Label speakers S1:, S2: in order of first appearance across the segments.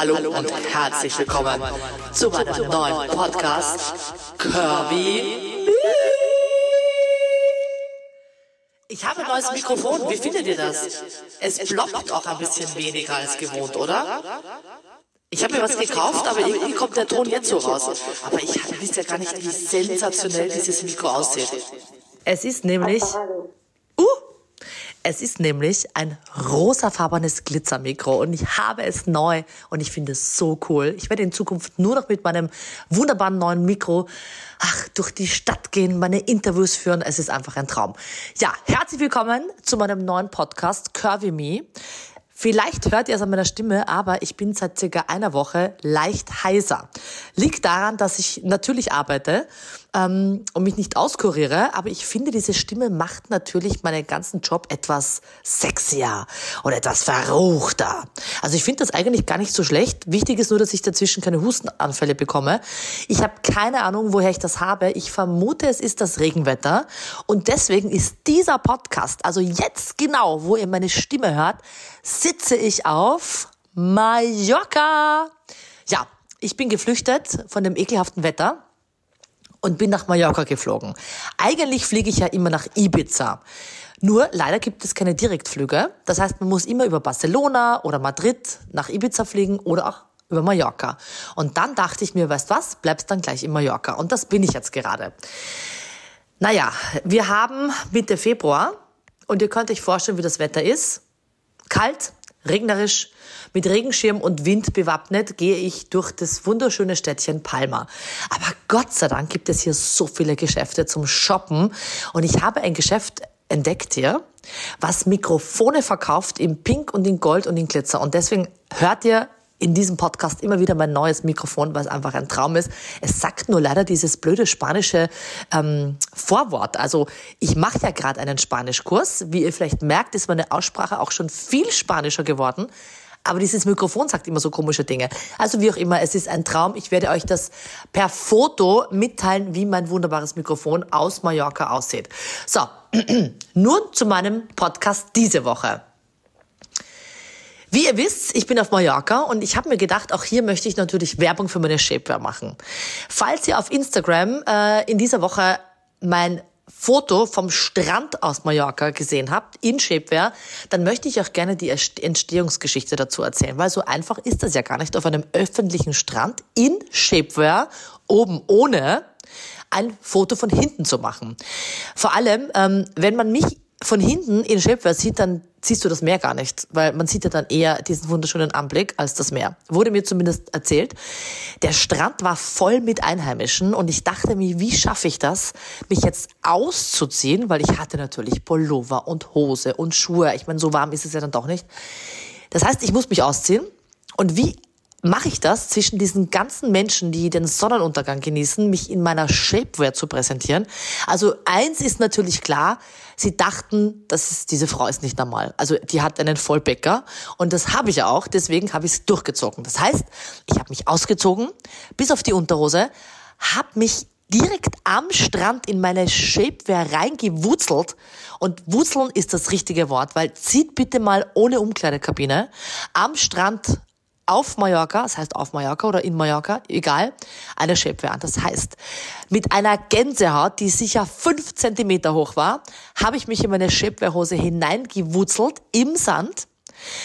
S1: Hallo und herzlich willkommen zu meinem neuen Podcast Kirby. Ich habe ein neues Mikrofon. Wie findet ihr das? Es ploppt auch ein bisschen weniger als gewohnt, oder? Ich habe mir was gekauft, aber irgendwie kommt der Ton jetzt so raus. Aber ich wisst ja gar nicht, wie sensationell dieses Mikro aussieht.
S2: Es ist nämlich es ist nämlich ein rosafarbenes Glitzermikro und ich habe es neu und ich finde es so cool. Ich werde in Zukunft nur noch mit meinem wunderbaren neuen Mikro ach, durch die Stadt gehen, meine Interviews führen. Es ist einfach ein Traum. Ja, herzlich willkommen zu meinem neuen Podcast Curvy Me. Vielleicht hört ihr es an meiner Stimme, aber ich bin seit circa einer Woche leicht heiser. Liegt daran, dass ich natürlich arbeite ähm, und mich nicht auskuriere, aber ich finde, diese Stimme macht natürlich meinen ganzen Job etwas sexier oder etwas verruchter. Also ich finde das eigentlich gar nicht so schlecht. Wichtig ist nur, dass ich dazwischen keine Hustenanfälle bekomme. Ich habe keine Ahnung, woher ich das habe. Ich vermute, es ist das Regenwetter und deswegen ist dieser Podcast, also jetzt genau, wo ihr meine Stimme hört, sitze ich auf Mallorca. Ja, ich bin geflüchtet von dem ekelhaften Wetter und bin nach Mallorca geflogen. Eigentlich fliege ich ja immer nach Ibiza. Nur leider gibt es keine Direktflüge. Das heißt, man muss immer über Barcelona oder Madrid nach Ibiza fliegen oder auch über Mallorca. Und dann dachte ich mir, weißt was, bleibst dann gleich in Mallorca. Und das bin ich jetzt gerade. Naja, wir haben Mitte Februar und ihr könnt euch vorstellen, wie das Wetter ist. Kalt, regnerisch, mit Regenschirm und Wind bewappnet gehe ich durch das wunderschöne Städtchen Palma. Aber Gott sei Dank gibt es hier so viele Geschäfte zum Shoppen und ich habe ein Geschäft entdeckt hier, was Mikrofone verkauft in Pink und in Gold und in Glitzer. Und deswegen hört ihr in diesem Podcast immer wieder mein neues Mikrofon, es einfach ein Traum ist. Es sagt nur leider dieses blöde spanische ähm, Vorwort. Also ich mache ja gerade einen Spanischkurs. Wie ihr vielleicht merkt, ist meine Aussprache auch schon viel spanischer geworden. Aber dieses Mikrofon sagt immer so komische Dinge. Also wie auch immer, es ist ein Traum. Ich werde euch das per Foto mitteilen, wie mein wunderbares Mikrofon aus Mallorca aussieht. So, nun zu meinem Podcast diese Woche. Wie ihr wisst, ich bin auf Mallorca und ich habe mir gedacht, auch hier möchte ich natürlich Werbung für meine Shapewear machen. Falls ihr auf Instagram äh, in dieser Woche mein Foto vom Strand aus Mallorca gesehen habt, in Shapewear, dann möchte ich auch gerne die Entstehungsgeschichte dazu erzählen, weil so einfach ist das ja gar nicht, auf einem öffentlichen Strand in Shapewear, oben ohne, ein Foto von hinten zu machen. Vor allem, ähm, wenn man mich von hinten in Shapewear sieht, dann siehst du das Meer gar nicht, weil man sieht ja dann eher diesen wunderschönen Anblick als das Meer. Wurde mir zumindest erzählt. Der Strand war voll mit Einheimischen und ich dachte mir, wie schaffe ich das, mich jetzt auszuziehen, weil ich hatte natürlich Pullover und Hose und Schuhe. Ich meine, so warm ist es ja dann doch nicht. Das heißt, ich muss mich ausziehen. Und wie mache ich das zwischen diesen ganzen Menschen, die den Sonnenuntergang genießen, mich in meiner Shapewear zu präsentieren? Also eins ist natürlich klar, sie dachten, dass ist, diese Frau ist nicht normal. Also die hat einen Vollbäcker und das habe ich auch, deswegen habe ich es durchgezogen. Das heißt, ich habe mich ausgezogen, bis auf die Unterhose, habe mich direkt am Strand in meine Shapewear reingewurzelt. Und wurzeln ist das richtige Wort, weil zieht bitte mal ohne Umkleidekabine am Strand auf Mallorca, das heißt auf Mallorca oder in Mallorca, egal, eine Shapewear an. Das heißt, mit einer Gänsehaut, die sicher fünf Zentimeter hoch war, habe ich mich in meine Shapewear-Hose hineingewurzelt im Sand.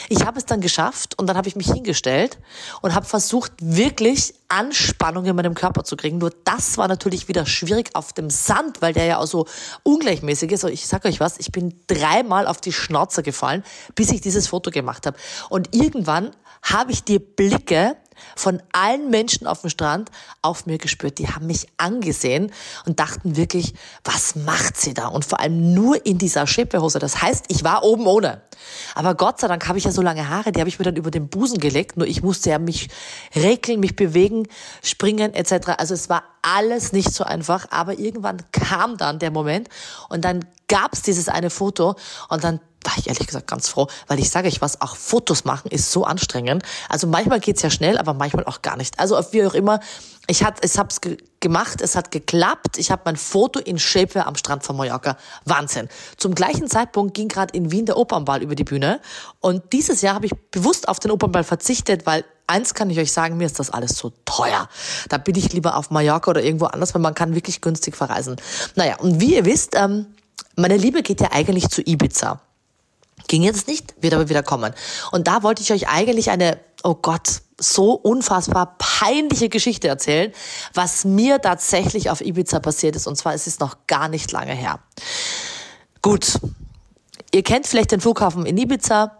S2: Ich habe es dann geschafft und dann habe ich mich hingestellt und habe versucht, wirklich Anspannung in meinem Körper zu kriegen. Nur das war natürlich wieder schwierig auf dem Sand, weil der ja auch so ungleichmäßig ist. Ich sage euch was, ich bin dreimal auf die Schnauze gefallen, bis ich dieses Foto gemacht habe. Und irgendwann habe ich die Blicke von allen Menschen auf dem Strand auf mir gespürt. Die haben mich angesehen und dachten wirklich, was macht sie da? Und vor allem nur in dieser Schäppehose. Das heißt, ich war oben ohne. Aber Gott sei Dank habe ich ja so lange Haare, die habe ich mir dann über den Busen gelegt. Nur ich musste ja mich regeln, mich bewegen, springen etc. Also es war alles nicht so einfach. Aber irgendwann kam dann der Moment und dann gab es dieses eine Foto und dann war ich ehrlich gesagt ganz froh, weil ich sage euch was, auch Fotos machen ist so anstrengend. Also manchmal geht's ja schnell, aber manchmal auch gar nicht. Also wie auch immer, ich hat, ich hab's ge gemacht, es hat geklappt. Ich habe mein Foto in Shapewear am Strand von Mallorca. Wahnsinn. Zum gleichen Zeitpunkt ging gerade in Wien der Opernball über die Bühne und dieses Jahr habe ich bewusst auf den Opernball verzichtet, weil eins kann ich euch sagen, mir ist das alles so teuer. Da bin ich lieber auf Mallorca oder irgendwo anders, weil man kann wirklich günstig verreisen. Naja, und wie ihr wisst, ähm, meine Liebe geht ja eigentlich zu Ibiza. Ging jetzt nicht, wird aber wieder kommen. Und da wollte ich euch eigentlich eine, oh Gott, so unfassbar peinliche Geschichte erzählen, was mir tatsächlich auf Ibiza passiert ist. Und zwar ist es noch gar nicht lange her. Gut, ihr kennt vielleicht den Flughafen in Ibiza.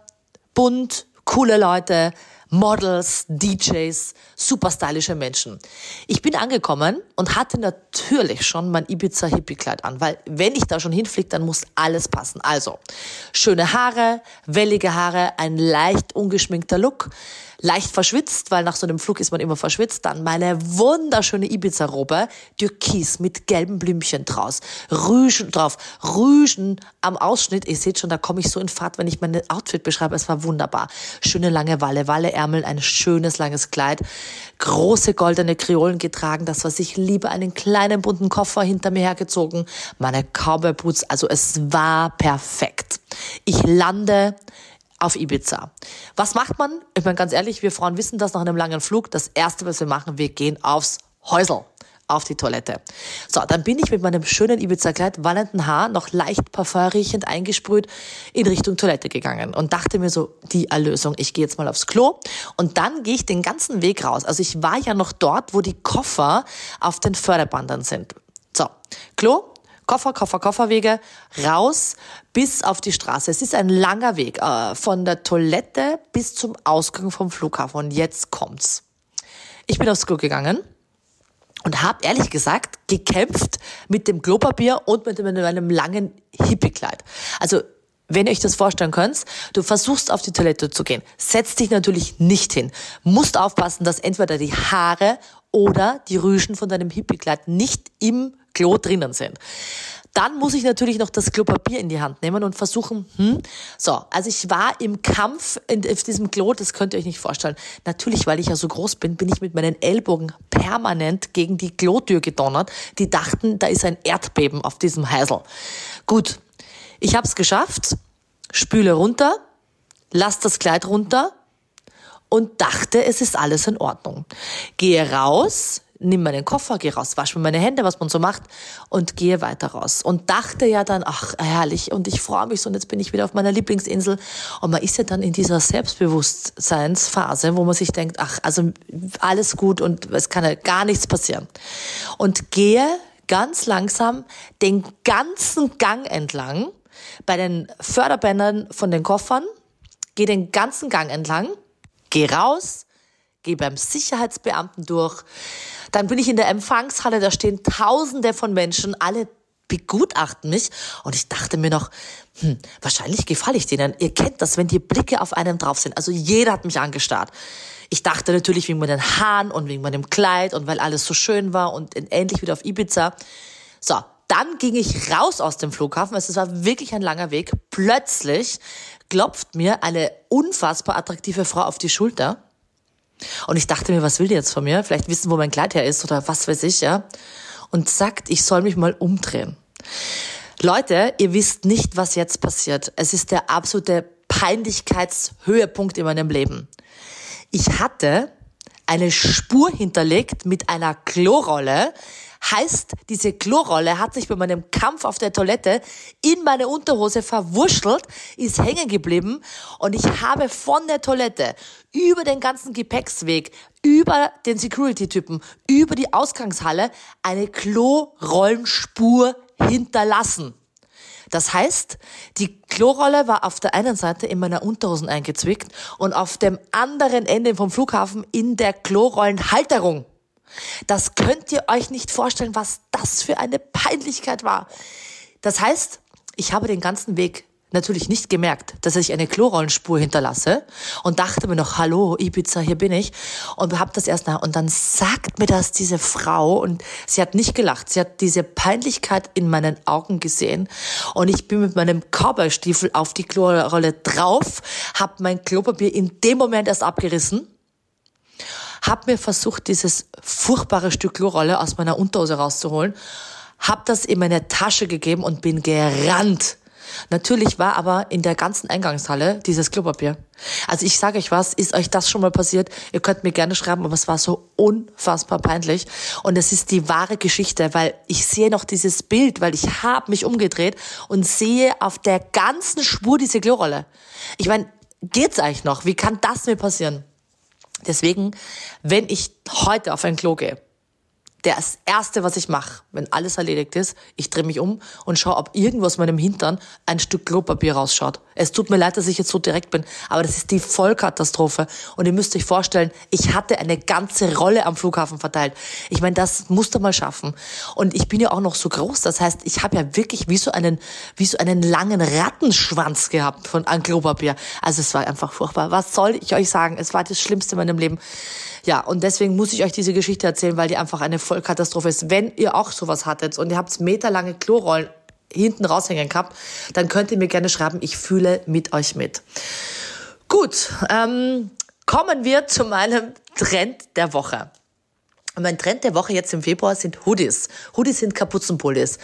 S2: Bunt, coole Leute, Models, DJs, super stylische Menschen. Ich bin angekommen und hatte natürlich schon mein Ibiza Hippie Kleid an, weil wenn ich da schon hinfliege, dann muss alles passen. Also, schöne Haare, wellige Haare, ein leicht ungeschminkter Look, leicht verschwitzt, weil nach so einem Flug ist man immer verschwitzt. Dann meine wunderschöne Ibiza-Robe, türkis mit gelben Blümchen draus, Rüschen drauf, Rüschen am Ausschnitt. Ihr seht schon, da komme ich so in Fahrt, wenn ich mein Outfit beschreibe. Es war wunderbar. Schöne lange Walle, Walleärmel, ein schönes langes Kleid, große goldene Kreolen getragen, das was ich liebe, einen kleinen bunten Koffer hinter mir hergezogen, meine Cowboy Boots. Also es war perfekt. Ich lande auf Ibiza. Was macht man? Ich meine ganz ehrlich, wir Frauen wissen das nach einem langen Flug. Das erste, was wir machen, wir gehen aufs Häusel auf die Toilette. So, dann bin ich mit meinem schönen Ibiza-Kleid, wallenden Haar, noch leicht parfumriechend eingesprüht, in Richtung Toilette gegangen und dachte mir so, die Erlösung, ich gehe jetzt mal aufs Klo und dann gehe ich den ganzen Weg raus. Also ich war ja noch dort, wo die Koffer auf den Förderbandern sind. So, Klo, Koffer, Koffer, Kofferwege raus bis auf die Straße. Es ist ein langer Weg äh, von der Toilette bis zum Ausgang vom Flughafen. Und jetzt kommt's. Ich bin aufs Klo gegangen und habe ehrlich gesagt gekämpft mit dem Klopapier und mit meinem langen Hippiekleid. Also wenn ihr euch das vorstellen könnt, du versuchst auf die Toilette zu gehen, setzt dich natürlich nicht hin, musst aufpassen, dass entweder die Haare oder die Rüschen von deinem Hippiekleid nicht im Klo drinnen sind. Dann muss ich natürlich noch das Klopapier in die Hand nehmen und versuchen, hm, so, also ich war im Kampf in, auf diesem Klo, das könnt ihr euch nicht vorstellen. Natürlich, weil ich ja so groß bin, bin ich mit meinen Ellbogen permanent gegen die Klotür gedonnert. Die dachten, da ist ein Erdbeben auf diesem Heisel. Gut, ich habe es geschafft, spüle runter, lass das Kleid runter und dachte, es ist alles in Ordnung. Gehe raus, nimm meinen Koffer, gehe raus, wasche mir meine Hände, was man so macht und gehe weiter raus. Und dachte ja dann, ach, herrlich, und ich freue mich so, und jetzt bin ich wieder auf meiner Lieblingsinsel. Und man ist ja dann in dieser Selbstbewusstseinsphase, wo man sich denkt, ach, also alles gut und es kann ja gar nichts passieren. Und gehe ganz langsam den ganzen Gang entlang bei den Förderbändern von den Koffern, gehe den ganzen Gang entlang, gehe raus, gehe beim Sicherheitsbeamten durch, dann bin ich in der Empfangshalle, da stehen Tausende von Menschen, alle begutachten mich und ich dachte mir noch, hm, wahrscheinlich gefalle ich denen. Ihr kennt das, wenn die Blicke auf einem drauf sind. Also jeder hat mich angestarrt. Ich dachte natürlich wegen meinen Haaren und wegen meinem Kleid und weil alles so schön war und endlich wieder auf Ibiza. So, dann ging ich raus aus dem Flughafen. Es war wirklich ein langer Weg. Plötzlich klopft mir eine unfassbar attraktive Frau auf die Schulter und ich dachte mir, was will die jetzt von mir? Vielleicht wissen, wo mein Kleid her ist oder was weiß ich, ja. Und sagt, ich soll mich mal umdrehen. Leute, ihr wisst nicht, was jetzt passiert. Es ist der absolute Peinlichkeitshöhepunkt in meinem Leben. Ich hatte eine Spur hinterlegt mit einer Klorolle, Heißt, diese Klorolle hat sich bei meinem Kampf auf der Toilette in meine Unterhose verwurschtelt, ist hängen geblieben und ich habe von der Toilette über den ganzen Gepäcksweg, über den Security-Typen, über die Ausgangshalle eine Klorollenspur hinterlassen. Das heißt, die Klorolle war auf der einen Seite in meiner Unterhosen eingezwickt und auf dem anderen Ende vom Flughafen in der Klorollenhalterung. Das könnt ihr euch nicht vorstellen, was das für eine Peinlichkeit war. Das heißt, ich habe den ganzen Weg natürlich nicht gemerkt, dass ich eine Klorollenspur hinterlasse und dachte mir noch, hallo Ibiza, hier bin ich und habe das erst nach und dann sagt mir das diese Frau und sie hat nicht gelacht, sie hat diese Peinlichkeit in meinen Augen gesehen und ich bin mit meinem Cowboystiefel auf die Klorolle drauf, habe mein Klopapier in dem Moment erst abgerissen habe mir versucht, dieses furchtbare Stück Klorolle aus meiner Unterhose rauszuholen, habe das in meine Tasche gegeben und bin gerannt. Natürlich war aber in der ganzen Eingangshalle dieses Klopapier. Also ich sage euch was, ist euch das schon mal passiert? Ihr könnt mir gerne schreiben, aber es war so unfassbar peinlich. Und es ist die wahre Geschichte, weil ich sehe noch dieses Bild, weil ich habe mich umgedreht und sehe auf der ganzen Spur diese Klorolle. Ich meine, geht's eigentlich noch? Wie kann das mir passieren? Deswegen, wenn ich heute auf ein Klo gehe, das Erste, was ich mache, wenn alles erledigt ist, ich drehe mich um und schaue, ob irgendwo aus meinem Hintern ein Stück Klopapier rausschaut. Es tut mir leid, dass ich jetzt so direkt bin, aber das ist die Vollkatastrophe. Und ihr müsst euch vorstellen, ich hatte eine ganze Rolle am Flughafen verteilt. Ich meine, das musst du mal schaffen. Und ich bin ja auch noch so groß, das heißt, ich habe ja wirklich wie so einen, wie so einen langen Rattenschwanz gehabt von an Klopapier. Also es war einfach furchtbar. Was soll ich euch sagen? Es war das Schlimmste in meinem Leben. Ja, und deswegen muss ich euch diese Geschichte erzählen, weil die einfach eine Vollkatastrophe ist. Wenn ihr auch sowas hattet und ihr habt meterlange Klorollen hinten raushängen gehabt, dann könnt ihr mir gerne schreiben, ich fühle mit euch mit. Gut, ähm, kommen wir zu meinem Trend der Woche. mein Trend der Woche jetzt im Februar sind Hoodies. Hoodies sind Kapuzenpullis.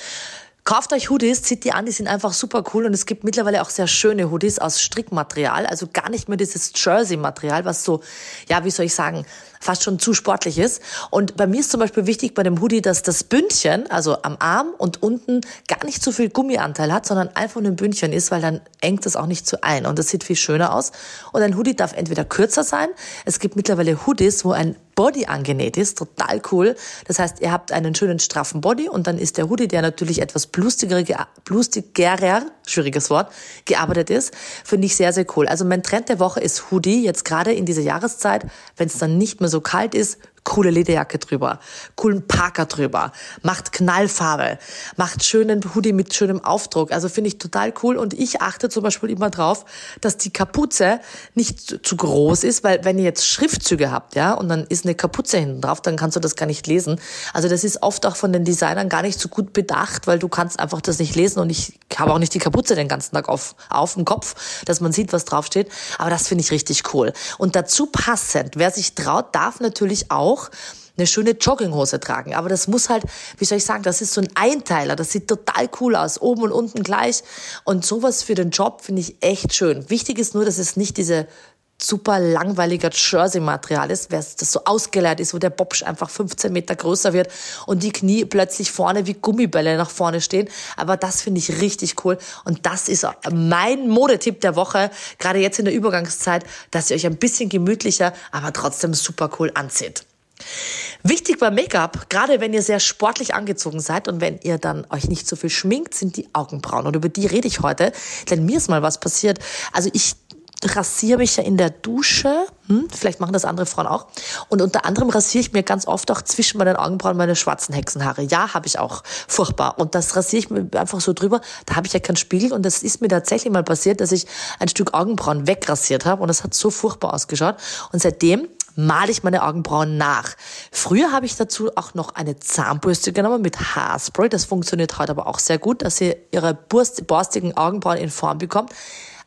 S2: Kauft euch Hoodies, zieht die an, die sind einfach super cool und es gibt mittlerweile auch sehr schöne Hoodies aus Strickmaterial, also gar nicht mehr dieses Jersey-Material, was so, ja, wie soll ich sagen, fast schon zu sportlich ist. Und bei mir ist zum Beispiel wichtig bei dem Hoodie, dass das Bündchen, also am Arm und unten, gar nicht so viel Gummianteil hat, sondern einfach nur ein Bündchen ist, weil dann engt es auch nicht zu ein und das sieht viel schöner aus. Und ein Hoodie darf entweder kürzer sein, es gibt mittlerweile Hoodies, wo ein Body angenäht ist, total cool. Das heißt, ihr habt einen schönen straffen Body und dann ist der Hoodie, der natürlich etwas blustigerer, schwieriges Wort, gearbeitet ist, finde ich sehr, sehr cool. Also mein Trend der Woche ist Hoodie, jetzt gerade in dieser Jahreszeit, wenn es dann nicht mehr so kalt ist, coole Lederjacke drüber, coolen Parker drüber, macht Knallfarbe, macht schönen Hoodie mit schönem Aufdruck. Also finde ich total cool und ich achte zum Beispiel immer drauf, dass die Kapuze nicht zu groß ist, weil wenn ihr jetzt Schriftzüge habt, ja, und dann ist eine Kapuze hinten drauf, dann kannst du das gar nicht lesen. Also das ist oft auch von den Designern gar nicht so gut bedacht, weil du kannst einfach das nicht lesen und ich habe auch nicht die Kapuze den ganzen Tag auf, auf dem Kopf, dass man sieht, was draufsteht. Aber das finde ich richtig cool. Und dazu passend, wer sich traut, darf natürlich auch auch eine schöne Jogginghose tragen. Aber das muss halt, wie soll ich sagen, das ist so ein Einteiler. Das sieht total cool aus, oben und unten gleich. Und sowas für den Job finde ich echt schön. Wichtig ist nur, dass es nicht diese super langweiliger Jersey-Material ist, das so ausgeleert ist, wo der Bobsch einfach 15 Meter größer wird und die Knie plötzlich vorne wie Gummibälle nach vorne stehen. Aber das finde ich richtig cool und das ist mein Modetipp der Woche, gerade jetzt in der Übergangszeit, dass ihr euch ein bisschen gemütlicher, aber trotzdem super cool anzieht. Wichtig beim Make-up, gerade wenn ihr sehr sportlich angezogen seid und wenn ihr dann euch nicht so viel schminkt, sind die Augenbrauen. Und über die rede ich heute, denn mir ist mal was passiert. Also ich rasiere mich ja in der Dusche, hm, vielleicht machen das andere Frauen auch. Und unter anderem rasiere ich mir ganz oft auch zwischen meinen Augenbrauen meine schwarzen Hexenhaare. Ja, habe ich auch. Furchtbar. Und das rasiere ich mir einfach so drüber. Da habe ich ja keinen Spiegel. Und das ist mir tatsächlich mal passiert, dass ich ein Stück Augenbrauen wegrasiert habe. Und das hat so furchtbar ausgeschaut. Und seitdem male ich meine Augenbrauen nach. Früher habe ich dazu auch noch eine Zahnbürste genommen mit Haarspray. Das funktioniert heute aber auch sehr gut, dass ihr ihre borstigen Augenbrauen in Form bekommt.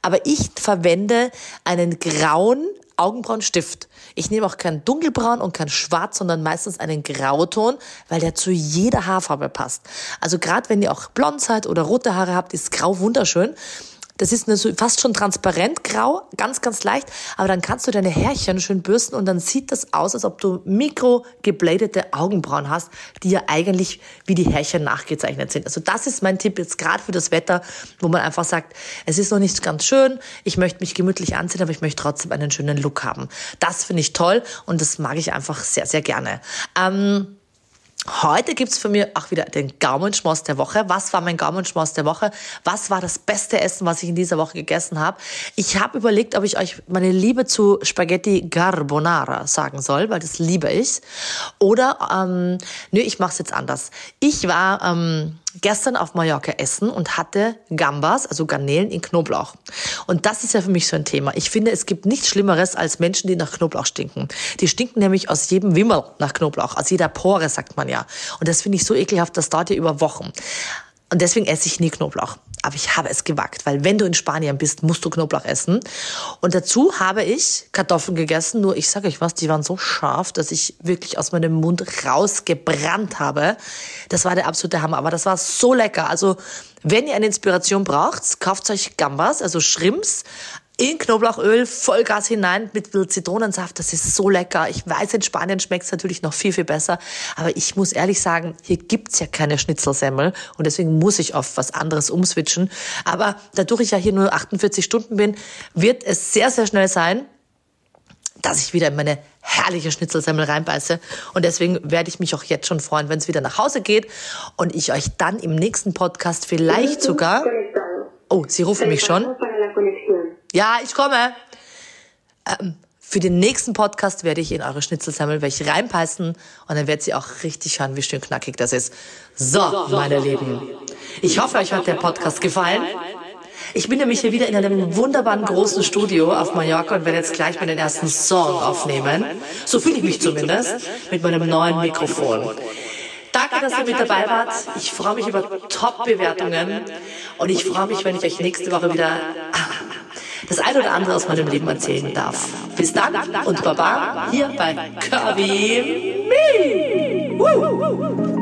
S2: Aber ich verwende einen grauen Augenbrauenstift. Ich nehme auch kein dunkelbraun und kein schwarz, sondern meistens einen Grauton, weil der zu jeder Haarfarbe passt. Also gerade wenn ihr auch blond seid oder rote Haare habt, ist grau wunderschön. Das ist eine fast schon transparent grau, ganz, ganz leicht. Aber dann kannst du deine Härchen schön bürsten und dann sieht das aus, als ob du mikrogebladete Augenbrauen hast, die ja eigentlich wie die Härchen nachgezeichnet sind. Also das ist mein Tipp jetzt gerade für das Wetter, wo man einfach sagt, es ist noch nicht ganz schön, ich möchte mich gemütlich anziehen, aber ich möchte trotzdem einen schönen Look haben. Das finde ich toll und das mag ich einfach sehr, sehr gerne. Ähm Heute gibt's für mich auch wieder den Gaumenschmaus der Woche. Was war mein Gaumenschmaus der Woche? Was war das beste Essen, was ich in dieser Woche gegessen habe? Ich habe überlegt, ob ich euch meine Liebe zu Spaghetti Carbonara sagen soll, weil das liebe ich. Oder, ähm, nö, ich mache es jetzt anders. Ich war... Ähm, gestern auf Mallorca essen und hatte Gambas, also Garnelen in Knoblauch. Und das ist ja für mich so ein Thema. Ich finde, es gibt nichts Schlimmeres als Menschen, die nach Knoblauch stinken. Die stinken nämlich aus jedem Wimmel nach Knoblauch, aus jeder Pore, sagt man ja. Und das finde ich so ekelhaft, das dauert ja über Wochen. Und deswegen esse ich nie Knoblauch. Aber ich habe es gewagt, weil wenn du in Spanien bist, musst du Knoblauch essen. Und dazu habe ich Kartoffeln gegessen. Nur ich sage euch was, die waren so scharf, dass ich wirklich aus meinem Mund rausgebrannt habe. Das war der absolute Hammer. Aber das war so lecker. Also Wenn ihr eine Inspiration braucht, kauft euch Gambas, also Shrimps, in Knoblauchöl, Vollgas hinein mit Zitronensaft. Das ist so lecker. Ich weiß, in Spanien schmeckt es natürlich noch viel, viel besser. Aber ich muss ehrlich sagen, hier gibt's ja keine Schnitzelsemmel. Und deswegen muss ich auf was anderes umswitchen. Aber dadurch ich ja hier nur 48 Stunden bin, wird es sehr, sehr schnell sein, dass ich wieder in meine herrliche Schnitzelsemmel reinbeiße. Und deswegen werde ich mich auch jetzt schon freuen, wenn es wieder nach Hause geht und ich euch dann im nächsten Podcast vielleicht sogar... Oh, Sie rufen mich schon. Ja, ich komme. Ähm, für den nächsten Podcast werde ich in eure Schnitzelsemmel welche reinbeißen und dann werdet ihr auch richtig hören, wie schön knackig das ist. So, meine Lieben. Ich hoffe, euch hat der Podcast gefallen. Ich bin nämlich hier wieder in einem wunderbaren großen Studio auf Mallorca und werde jetzt gleich meinen ersten Song aufnehmen. So fühle ich mich zumindest mit meinem neuen Mikrofon. Danke, dass ihr mit dabei wart. Ich freue mich über Top-Bewertungen und ich freue mich, wenn ich euch nächste Woche wieder das ein oder andere aus meinem Leben erzählen darf. Bis dann und Baba hier bei Me. Woo.